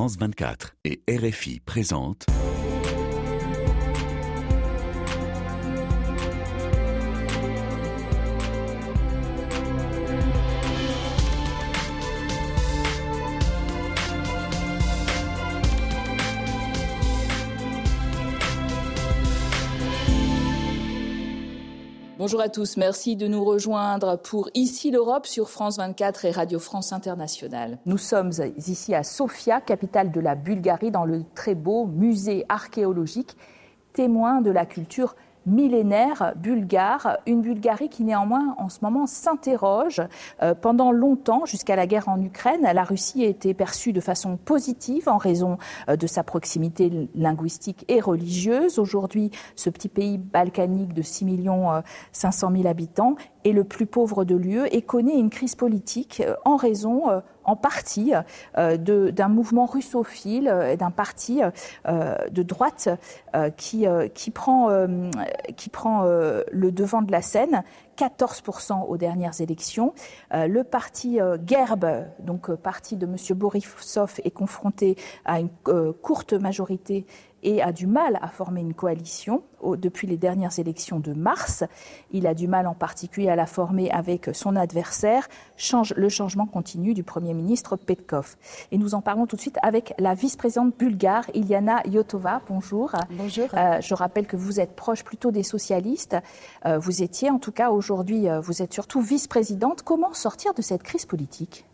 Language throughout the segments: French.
France 24 et RFI présentent Bonjour à tous, merci de nous rejoindre pour Ici l'Europe sur France 24 et Radio France Internationale. Nous sommes ici à Sofia, capitale de la Bulgarie, dans le très beau musée archéologique, témoin de la culture millénaire bulgare, une Bulgarie qui néanmoins en ce moment s'interroge. Euh, pendant longtemps, jusqu'à la guerre en Ukraine, la Russie a été perçue de façon positive en raison euh, de sa proximité linguistique et religieuse. Aujourd'hui, ce petit pays balkanique de 6 millions 500 000 habitants est le plus pauvre de l'UE et connaît une crise politique euh, en raison en partie euh, d'un mouvement russophile et d'un parti euh, de droite euh, qui, qui prend le devant de la scène. 14% aux dernières élections. le parti Gerb, donc parti de M. Borisov, est confronté à une courte majorité et a du mal à former une coalition depuis les dernières élections de mars. Il a du mal en particulier à la former avec son adversaire, change, le changement continu du Premier ministre Petkov. Et nous en parlons tout de suite avec la vice-présidente bulgare, Iliana Yotova. Bonjour. Bonjour. Euh, je rappelle que vous êtes proche plutôt des socialistes. Euh, vous étiez, en tout cas aujourd'hui, euh, vous êtes surtout vice-présidente. Comment sortir de cette crise politique?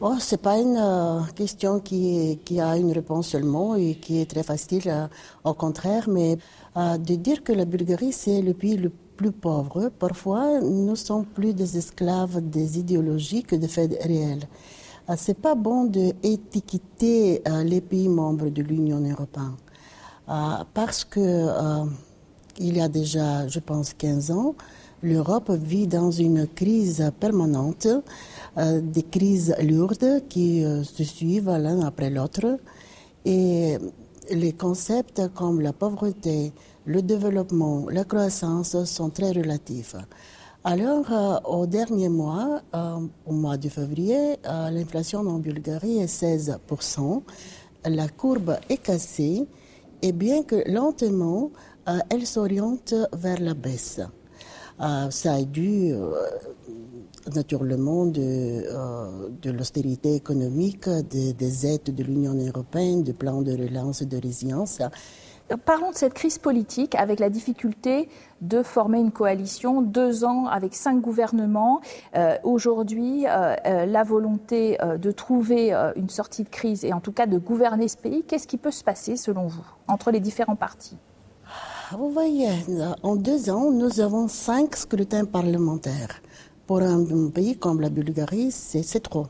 Oh, ce n'est pas une euh, question qui, a une réponse seulement et qui est très facile, euh, au contraire, mais de dire que la Bulgarie, c'est le pays le plus pauvre, parfois, nous sommes plus des esclaves des idéologies que des faits réels. c'est pas bon d'étiqueter les pays membres de l'Union européenne, parce que il y a déjà, je pense, 15 ans, l'Europe vit dans une crise permanente euh, des crises lourdes qui euh, se suivent l'un après l'autre. Et les concepts comme la pauvreté, le développement, la croissance sont très relatifs. Alors, euh, au dernier mois, au mois de février, l'inflation en Bulgarie est 16%. La courbe est cassée et bien que lentement, elle s'oriente vers la baisse. Ça a dû naturellement de, euh, de l'austérité économique, des aides de l'Union européenne, du plan de relance et de résilience. Parlons de cette crise politique avec la difficulté de former une coalition, deux ans avec cinq gouvernements. Euh, aujourd'hui, euh, la volonté de trouver une sortie de crise et en tout cas de gouverner ce pays, qu'est-ce qui peut se passer selon vous entre les différents partis? Vous voyez, en deux ans, nous avons cinq scrutins parlementaires. Pour un, pays comme la Bulgarie, c'est trop.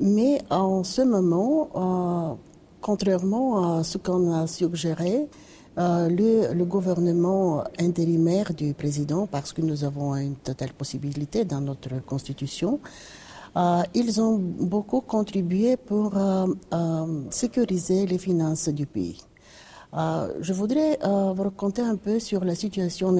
Mais en ce moment, euh, contrairement à ce qu'on a suggéré, euh, le, gouvernement intérimaire du président, parce que nous avons une totale possibilité dans notre constitution, euh, ils ont beaucoup contribué pour sécuriser les finances du pays. Euh, je voudrais euh, vous raconter un peu sur la situation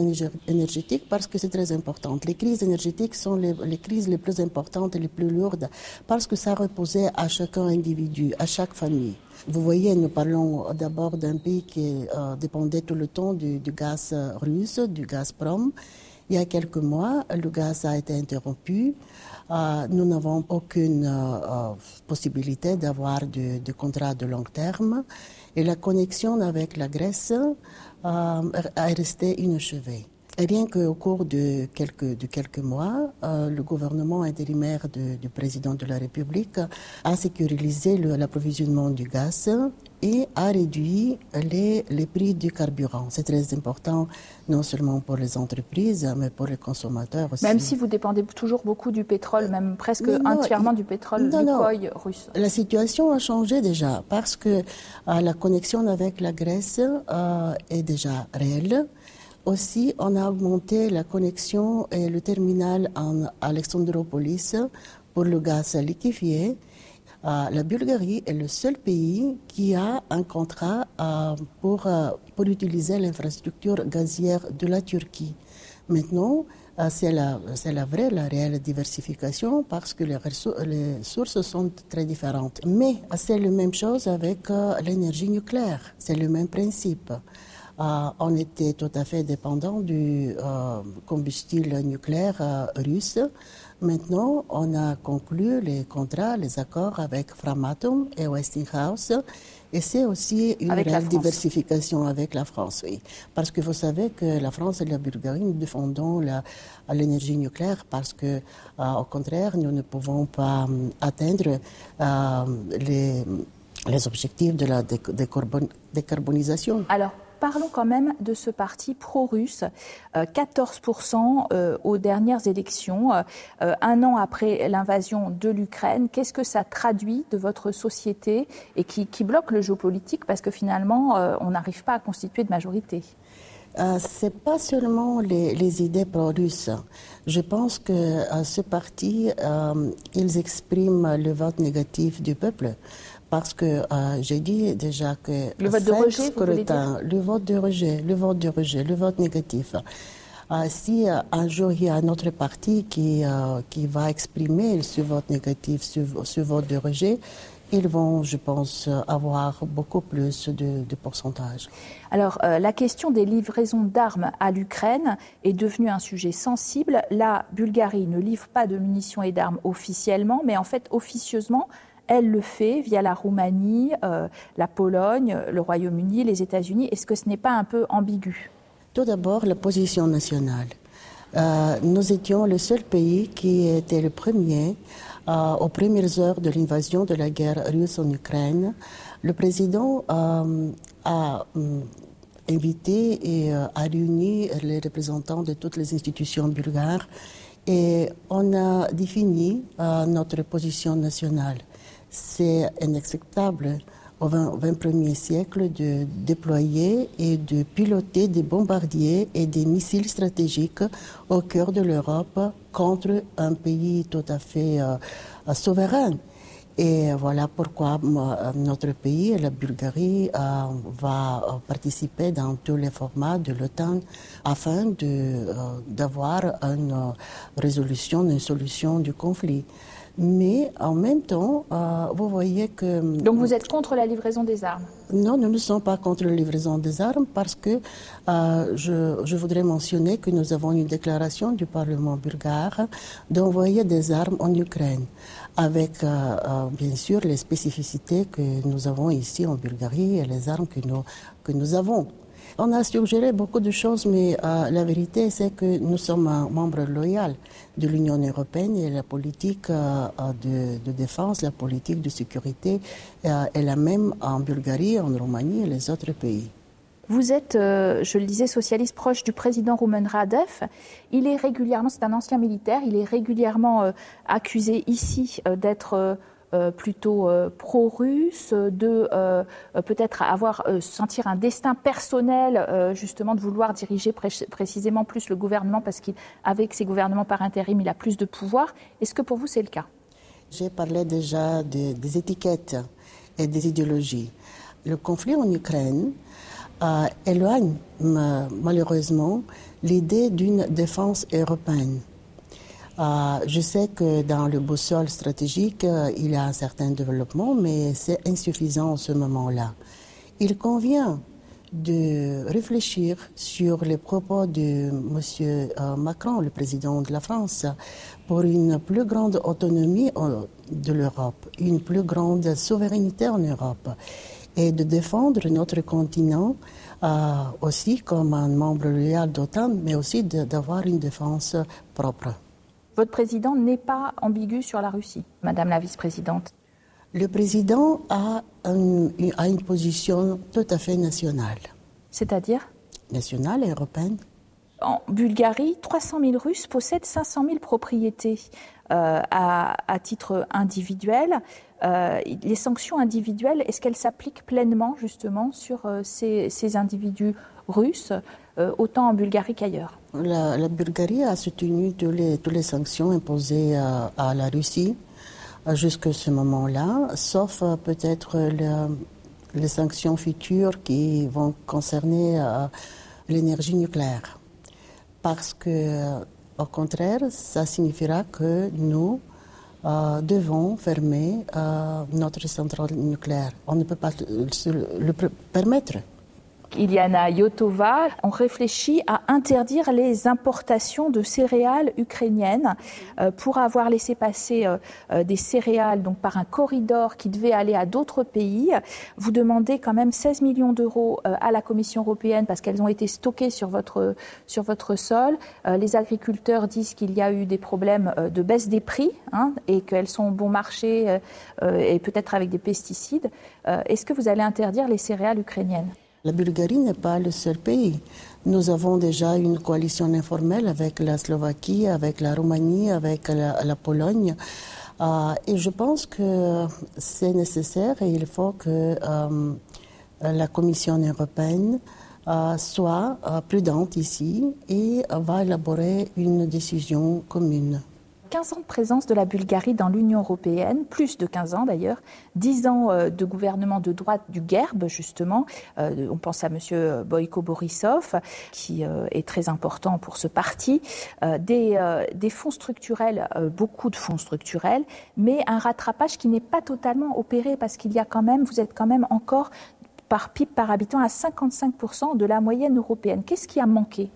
énergétique parce que c'est très important. Les crises énergétiques sont les, crises les plus importantes et les plus lourdes parce que ça reposait à chaque individu, à chaque famille. Vous voyez, nous parlons d'abord d'un pays qui euh, dépendait tout le temps du, gaz russe, du Gazprom. Il y a quelques mois, le gaz a été interrompu. nous n'avons aucune possibilité d'avoir de, de contrats de long terme. Et la connexion avec la Grèce euh, est restée inachevée. Et rien qu'au cours de quelques, de quelques mois, euh, le gouvernement intérimaire du président de la République a sécurisé l'approvisionnement du gaz et a réduit les, les prix du carburant. C'est très important, non seulement pour les entreprises, mais pour les consommateurs aussi. Même si vous dépendez toujours beaucoup du pétrole, même presque entièrement du pétrole du russe. La situation a changé déjà parce que euh, la connexion avec la Grèce euh, est déjà réelle. Aussi, on a augmenté la connexion et le terminal en Alexandropolis pour le gaz liquéfié. Euh, la Bulgarie est le seul pays qui a un contrat euh, pour, euh, pour utiliser l'infrastructure gazière de la Turquie. Maintenant, c'est la, la, vraie, la réelle diversification parce que les, les sources sont très différentes. Mais c'est la même chose avec l'énergie nucléaire. C'est le même principe. on était tout à fait dépendant du combustible nucléaire russe. Maintenant, on a conclu les contrats, les accords avec Framatome et Westinghouse. Et c'est aussi une diversification avec la France, oui. Parce que vous savez que la France et la Bulgarie, nous défendons l'énergie nucléaire parce que, euh, au contraire, nous ne pouvons pas euh, atteindre euh, les, les, objectifs de la décarbonisation. Alors, parlons quand même de ce parti pro-russe. 14% euh, euh, aux dernières élections, euh, un an après l'invasion de l'Ukraine. Qu'est-ce que ça traduit de votre société et qui, bloque le géopolitique parce que finalement, on n'arrive pas à constituer de majorité? Euh, c'est pas seulement les, idées pro-russes. Je pense que ce parti, ils expriment le vote négatif du peuple parce que euh, j'ai dit déjà que le vote de rejet, le vote de rejet, le vote de rejet, le vote négatif. Euh, si euh, un jour il y a un autre parti qui, qui va exprimer ce vote négatif, ce, vote de rejet, ils vont, je pense, avoir beaucoup plus de, de pourcentage. Alors, la question des livraisons d'armes à l'Ukraine est devenue un sujet sensible. La Bulgarie ne livre pas de munitions et d'armes officiellement, mais en fait, officieusement, elle le fait via la Roumanie, euh, la Pologne, le Royaume-Uni, les États-Unis. Est-ce que ce n'est pas un peu ambigu? Tout d'abord, la position nationale. Euh, nous étions le seul pays qui était le premier euh, aux premières heures de l'invasion de la guerre russe en Ukraine. Le président a invité et a réuni les représentants de toutes les institutions bulgares et on a défini notre position nationale. C'est inacceptable au XXIe siècle de déployer et de piloter des bombardiers et des missiles stratégiques au cœur de l'Europe contre un pays tout à fait euh, souverain. Et voilà pourquoi notre pays, la Bulgarie, euh, va participer dans tous les formats de l'OTAN afin euh, d'avoir une résolution, une solution du conflit. Mais en même temps, euh, vous voyez que... Donc vous êtes contre la livraison des armes Non, nous ne sommes pas contre la livraison des armes parce que euh, je, je, voudrais mentionner que nous avons une déclaration du Parlement bulgare d'envoyer des armes en Ukraine, avec euh, bien sûr les spécificités que nous avons ici en Bulgarie et les armes que nous, que nous avons. On a suggéré beaucoup de choses, mais euh, la vérité, c'est que nous sommes un membre loyal de l'Union européenne et la politique euh, de, de, défense, la politique de sécurité euh, est la même en Bulgarie, en Roumanie et les autres pays. Vous êtes, je le disais, socialiste proche du président Roumen Radev. Il est régulièrement, c'est un ancien militaire, il est régulièrement accusé ici d'être euh, plutôt euh, pro-russe, de euh, peut-être avoir sentir un destin personnel justement de vouloir diriger précisément plus le gouvernement parce qu'avec ses gouvernements par intérim, il a plus de pouvoir. Est-ce que pour vous c'est le cas? J'ai parlé déjà des étiquettes et des idéologies. Le conflit en Ukraine éloigne malheureusement l'idée d'une défense européenne. Euh, je sais que dans le boussole stratégique, euh, il y a un certain développement, mais c'est insuffisant en ce moment-là. Il convient de réfléchir sur les propos de M. Euh, Macron, le président de la France, pour une plus grande autonomie de l'Europe, une plus grande souveraineté en Europe, et de défendre notre continent aussi comme un membre loyal d'OTAN, mais aussi d'avoir une défense propre. Votre président n'est pas ambigu sur la Russie, Madame la vice-présidente. Le président a, une position tout à fait nationale. C'est-à-dire? Nationale et européenne. En Bulgarie, 300 000 Russes possèdent 500 000 propriétés euh, à, titre individuel. Euh, les sanctions individuelles, est-ce qu'elles s'appliquent pleinement justement sur euh, ces, ces, individus russes, autant en Bulgarie qu'ailleurs la, Bulgarie a soutenu toutes les, sanctions imposées à, la Russie jusqu'à ce moment-là, sauf euh, peut-être les sanctions futures qui vont concerner euh, l'énergie nucléaire. Parce que Au contraire, ça signifiera que nous euh, devons fermer euh, notre centrale nucléaire. On ne peut pas le permettre. Iliana Yotova, on réfléchit à interdire les importations de céréales ukrainiennes euh, pour avoir laissé passer euh, euh, des céréales donc par un corridor qui devait aller à d'autres pays. Vous demandez quand même 16 millions d'euros à la Commission européenne parce qu'elles ont été stockées sur votre, sur votre sol. Les agriculteurs disent qu'il y a eu des problèmes de baisse des prix hein, et qu'elles sont bon marché et peut-être avec des pesticides. Est-ce que vous allez interdire les céréales ukrainiennes? La Bulgarie n'est pas le seul pays. Nous avons déjà une coalition informelle avec la Slovaquie, avec la Roumanie, avec la, Pologne. Euh, et je pense que c'est nécessaire et il faut que euh, la Commission européenne euh, soit prudente ici et va élaborer une décision commune. 15 ans de présence de la Bulgarie dans l'Union européenne, plus de 15 ans d'ailleurs, 10 ans euh, de gouvernement de droite du GERB, justement. Euh, on pense à M. Boyko Borisov, qui euh, est très important pour ce parti. Des, fonds structurels, beaucoup de fonds structurels, mais un rattrapage qui n'est pas totalement opéré parce qu'il y a quand même, vous êtes quand même encore par PIB par habitant à 55% de la moyenne européenne. Qu'est-ce qui a manqué?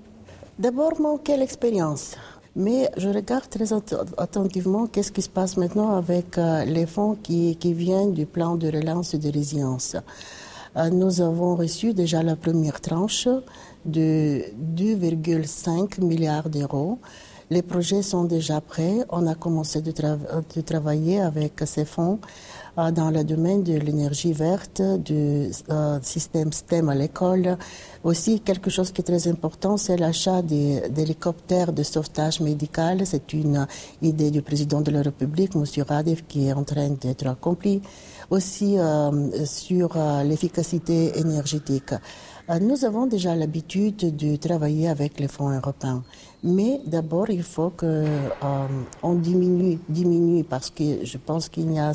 D'abord, manqué l'expérience. Mais je regarde très attentivement qu'est-ce qui se passe maintenant avec euh, les fonds qui, qui, viennent du plan de relance et de résilience. Euh, nous avons reçu déjà la première tranche de 2,5 milliards d'euros. Les projets sont déjà prêts. On a commencé de, travailler avec ces fonds euh, dans le domaine de l'énergie verte, du euh, système STEM à l'école. Aussi, quelque chose qui est très important, c'est l'achat d'hélicoptères de sauvetage médical. C'est une idée du président de la République, M. Radev, qui est en train d'être accomplie. Aussi, euh, sur l'efficacité énergétique. Nous avons déjà l'habitude de travailler avec les fonds européens. Mais d'abord, il faut que euh, diminue, diminue, parce que je pense qu'il n'y a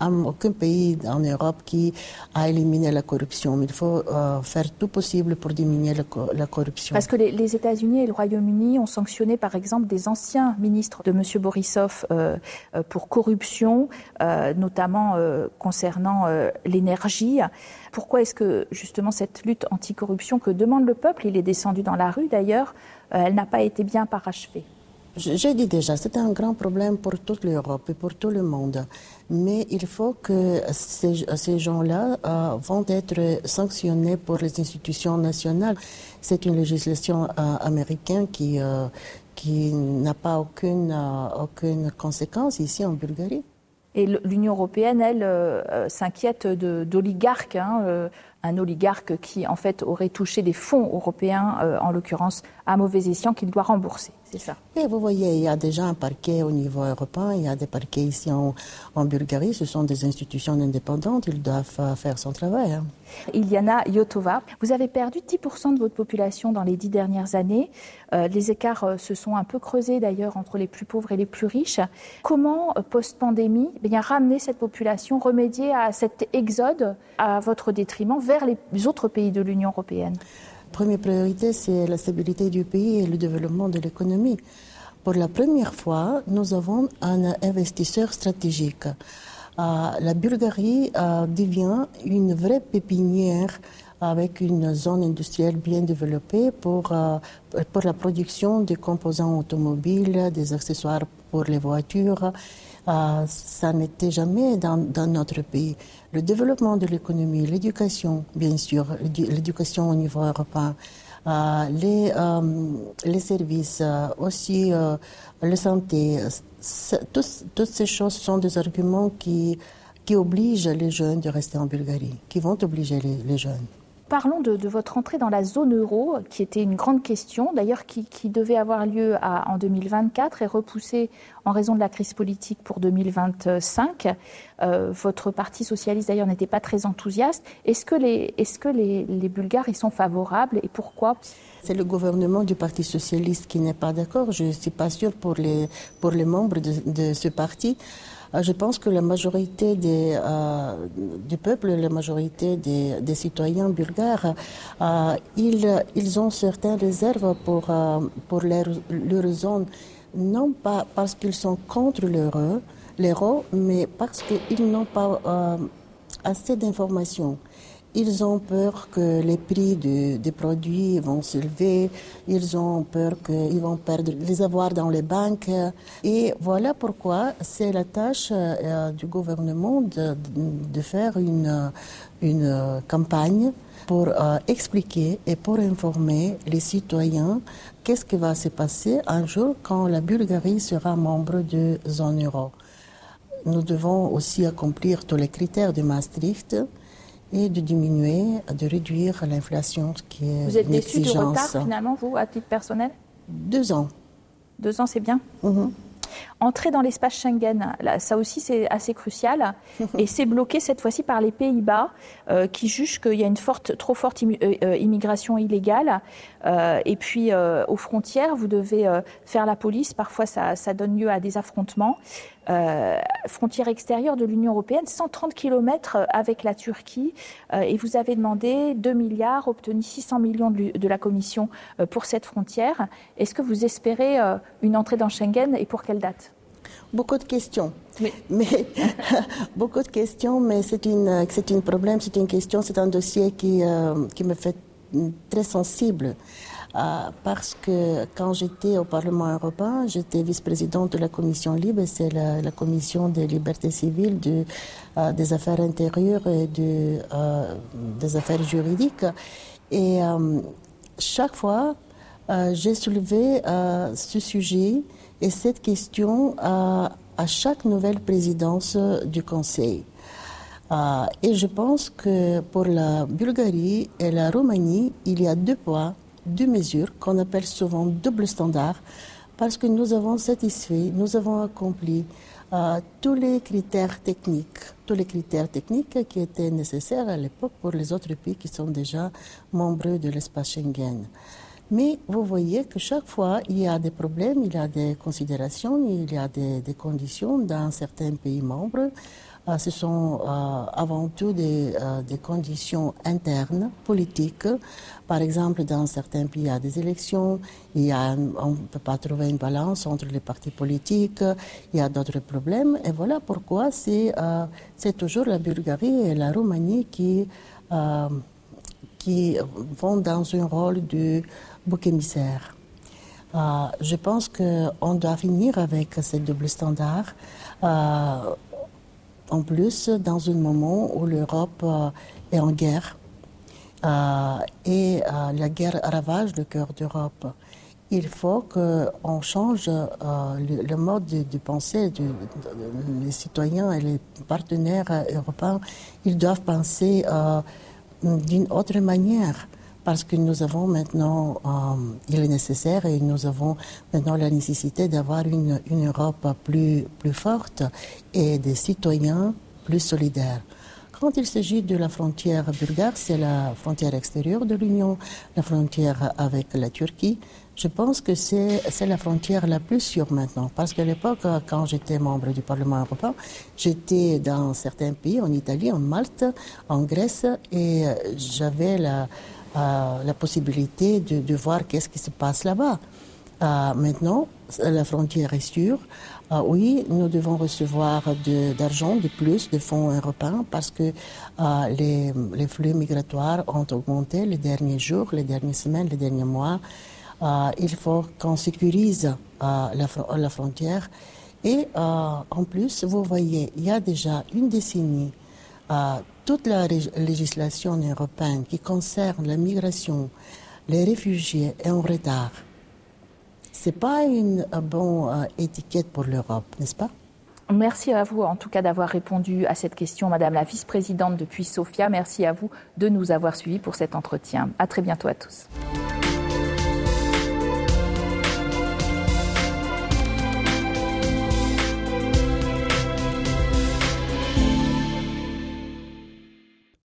aucun pays en Europe qui a éliminé la corruption. Mais il faut euh, faire tout possible pour diminuer la, corruption. Parce que les, États-Unis et le Royaume-Uni ont sanctionné, par exemple, des anciens ministres de M. Borisov euh, pour corruption, notamment concernant l'énergie. Pourquoi est-ce que justement cette lutte anticorruption que demande le peuple, il est descendu dans la rue d'ailleurs, euh, elle n'a pas été bien parachevée. J'ai dit déjà, c'est un grand problème pour toute l'Europe et pour tout le monde. Mais il faut que ces, ces gens-là euh, vont être sanctionnés pour les institutions nationales. C'est une législation euh, américaine qui, qui n'a pas aucune, aucune conséquence ici en Bulgarie. Et l'Union européenne, elle, s'inquiète d'oligarques, hein, un oligarque qui, en fait, aurait touché des fonds européens, en l'occurrence à mauvais escient, qu'il doit rembourser ça? Et vous voyez, il y a déjà un parquet au niveau européen, il y a des parquets ici en, Bulgarie, ce sont des institutions indépendantes, ils doivent euh, faire son travail. Hein. Iliana Yotova, vous avez perdu 10% de votre population dans les dix dernières années. Euh, les écarts euh, se sont un peu creusés d'ailleurs entre les plus pauvres et les plus riches. Comment, post-pandémie, eh bien, ramener cette population, remédier à cet exode à votre détriment vers les autres pays de l'Union européenne première priorité, c'est la stabilité du pays et le développement de l'économie. Pour la première fois, nous avons un investisseur stratégique. Euh, la Bulgarie euh, devient une vraie pépinière avec une zone industrielle bien développée pour, euh, pour la production des composants automobiles, des accessoires pour les voitures. Ça n'était jamais dans, notre pays le développement de l'économie, l'éducation, bien sûr, l'éducation au niveau européen, euh, les, euh, les services, euh, aussi la santé, toutes ces choses sont des arguments qui obligent les jeunes de rester en Bulgarie, qui vont obliger les jeunes. Parlons de, votre entrée dans la zone euro, qui était une grande question, d'ailleurs qui, devait avoir lieu en 2024 et repoussée en raison de la crise politique pour 2025. Euh, votre parti socialiste, d'ailleurs, n'était pas très enthousiaste. Est-ce que, les, Bulgares y sont favorables et pourquoi? C'est le gouvernement du Parti socialiste qui n'est pas d'accord. Je ne suis pas sûre pour les, membres de ce parti. Je pense que la majorité des, du peuple, la majorité des, des citoyens bulgares, ils, ils ont certaines réserves pour, pour leur, leur zone, non pas parce qu'ils sont contre l'euro, mais parce qu'ils n'ont pas assez d'informations. Ils ont peur que les prix des produits vont s'élever, ils ont peur qu'ils vont perdre les avoirs dans les banques. Et voilà pourquoi c'est la tâche euh, du gouvernement de, faire une, une campagne pour euh, expliquer et pour informer les citoyens qu'est-ce qui va se passer un jour quand la Bulgarie sera membre de zone euro. Nous devons aussi accomplir tous les critères de Maastricht et de diminuer, de réduire l'inflation qui est Vous êtes déçu du retard finalement, vous, à titre personnel? Deux ans. Deux ans, c'est bien mhm. Entrer dans l'espace Schengen, là, ça aussi c'est assez crucial. et c'est bloqué cette fois-ci par les Pays-Bas euh, qui jugent qu'il y a une forte, trop forte euh, euh, immigration illégale. et puis aux frontières, vous devez faire la police. Parfois ça, ça, donne lieu à des affrontements. Frontière extérieure de l'Union européenne, 130 km avec la Turquie. et vous avez demandé 2 milliards, obtenu 600 millions de, de la Commission pour cette frontière. Est-ce que vous espérez une entrée dans Schengen et pour quelle date? Beaucoup de questions. Mais, beaucoup de questions, mais c'est une, c'est un problème, c'est une question, c'est un dossier qui, euh, qui me fait très sensible. Euh, parce que quand j'étais au Parlement européen, j'étais vice-présidente de la commission libre, c'est la, commission des libertés civiles, euh, des affaires intérieures et de, des affaires juridiques. Et chaque fois, j'ai soulevé ce sujet et cette question à, chaque nouvelle présidence du Conseil. Euh, et je pense que pour la Bulgarie et la Roumanie, il y a deux poids, deux mesures qu'on appelle souvent double standard, parce que nous avons satisfait, nous avons accompli euh, tous les critères techniques, tous les critères techniques qui étaient nécessaires à l'époque pour les autres pays qui sont déjà membres de l'espace Schengen. Mais vous voyez que chaque fois, il y a des problèmes, il y a des considérations, il y a des, conditions dans certains pays membres. Euh, ce sont euh, avant tout des, euh, des, conditions internes, politiques. Par exemple, dans certains pays, il y a des élections, il y a, on ne peut pas trouver une balance entre les partis politiques, il y a d'autres problèmes. Et voilà pourquoi c'est toujours la Bulgarie et la Roumanie qui, qui vont dans un rôle de bouc émissaire. Euh, je pense qu'on doit finir avec ces double standard. Euh, en plus, dans un moment où l'Europe euh, est en guerre et la guerre ravage le cœur d'Europe, il faut qu'on change le, mode de, pensée. De, les citoyens et les partenaires européens, ils doivent penser d'une autre manière parce que nous avons maintenant, euh, il est nécessaire et nous avons maintenant la nécessité d'avoir une, Europe plus forte et des citoyens plus solidaires. Quand il s'agit de la frontière bulgare, c'est la frontière extérieure de l'Union, la frontière avec la Turquie. Je pense que c'est la frontière la plus sûre maintenant. Parce qu'à l'époque, quand j'étais membre du Parlement européen, j'étais dans certains pays, en Italie, en Malte, en Grèce, et j'avais la, la possibilité de, voir qu'est-ce qui se passe là-bas. Euh, maintenant, la frontière est sûre. Euh, oui, nous devons recevoir d'argent de, plus de fonds européens parce que euh, les, flux migratoires ont augmenté les derniers jours, les dernières semaines, les derniers mois. il faut qu'on sécurise la, frontière. Et en plus, vous voyez, il y a déjà une décennie, toute la législation européenne qui concerne la migration, les réfugiés est en retard. Ce n'est pas une bonne euh, étiquette pour l'Europe, n'est-ce pas? Merci à vous en tout cas d'avoir répondu à cette question, Madame la vice-présidente depuis Sofia. Merci à vous de nous avoir suivis pour cet entretien. À très bientôt à tous.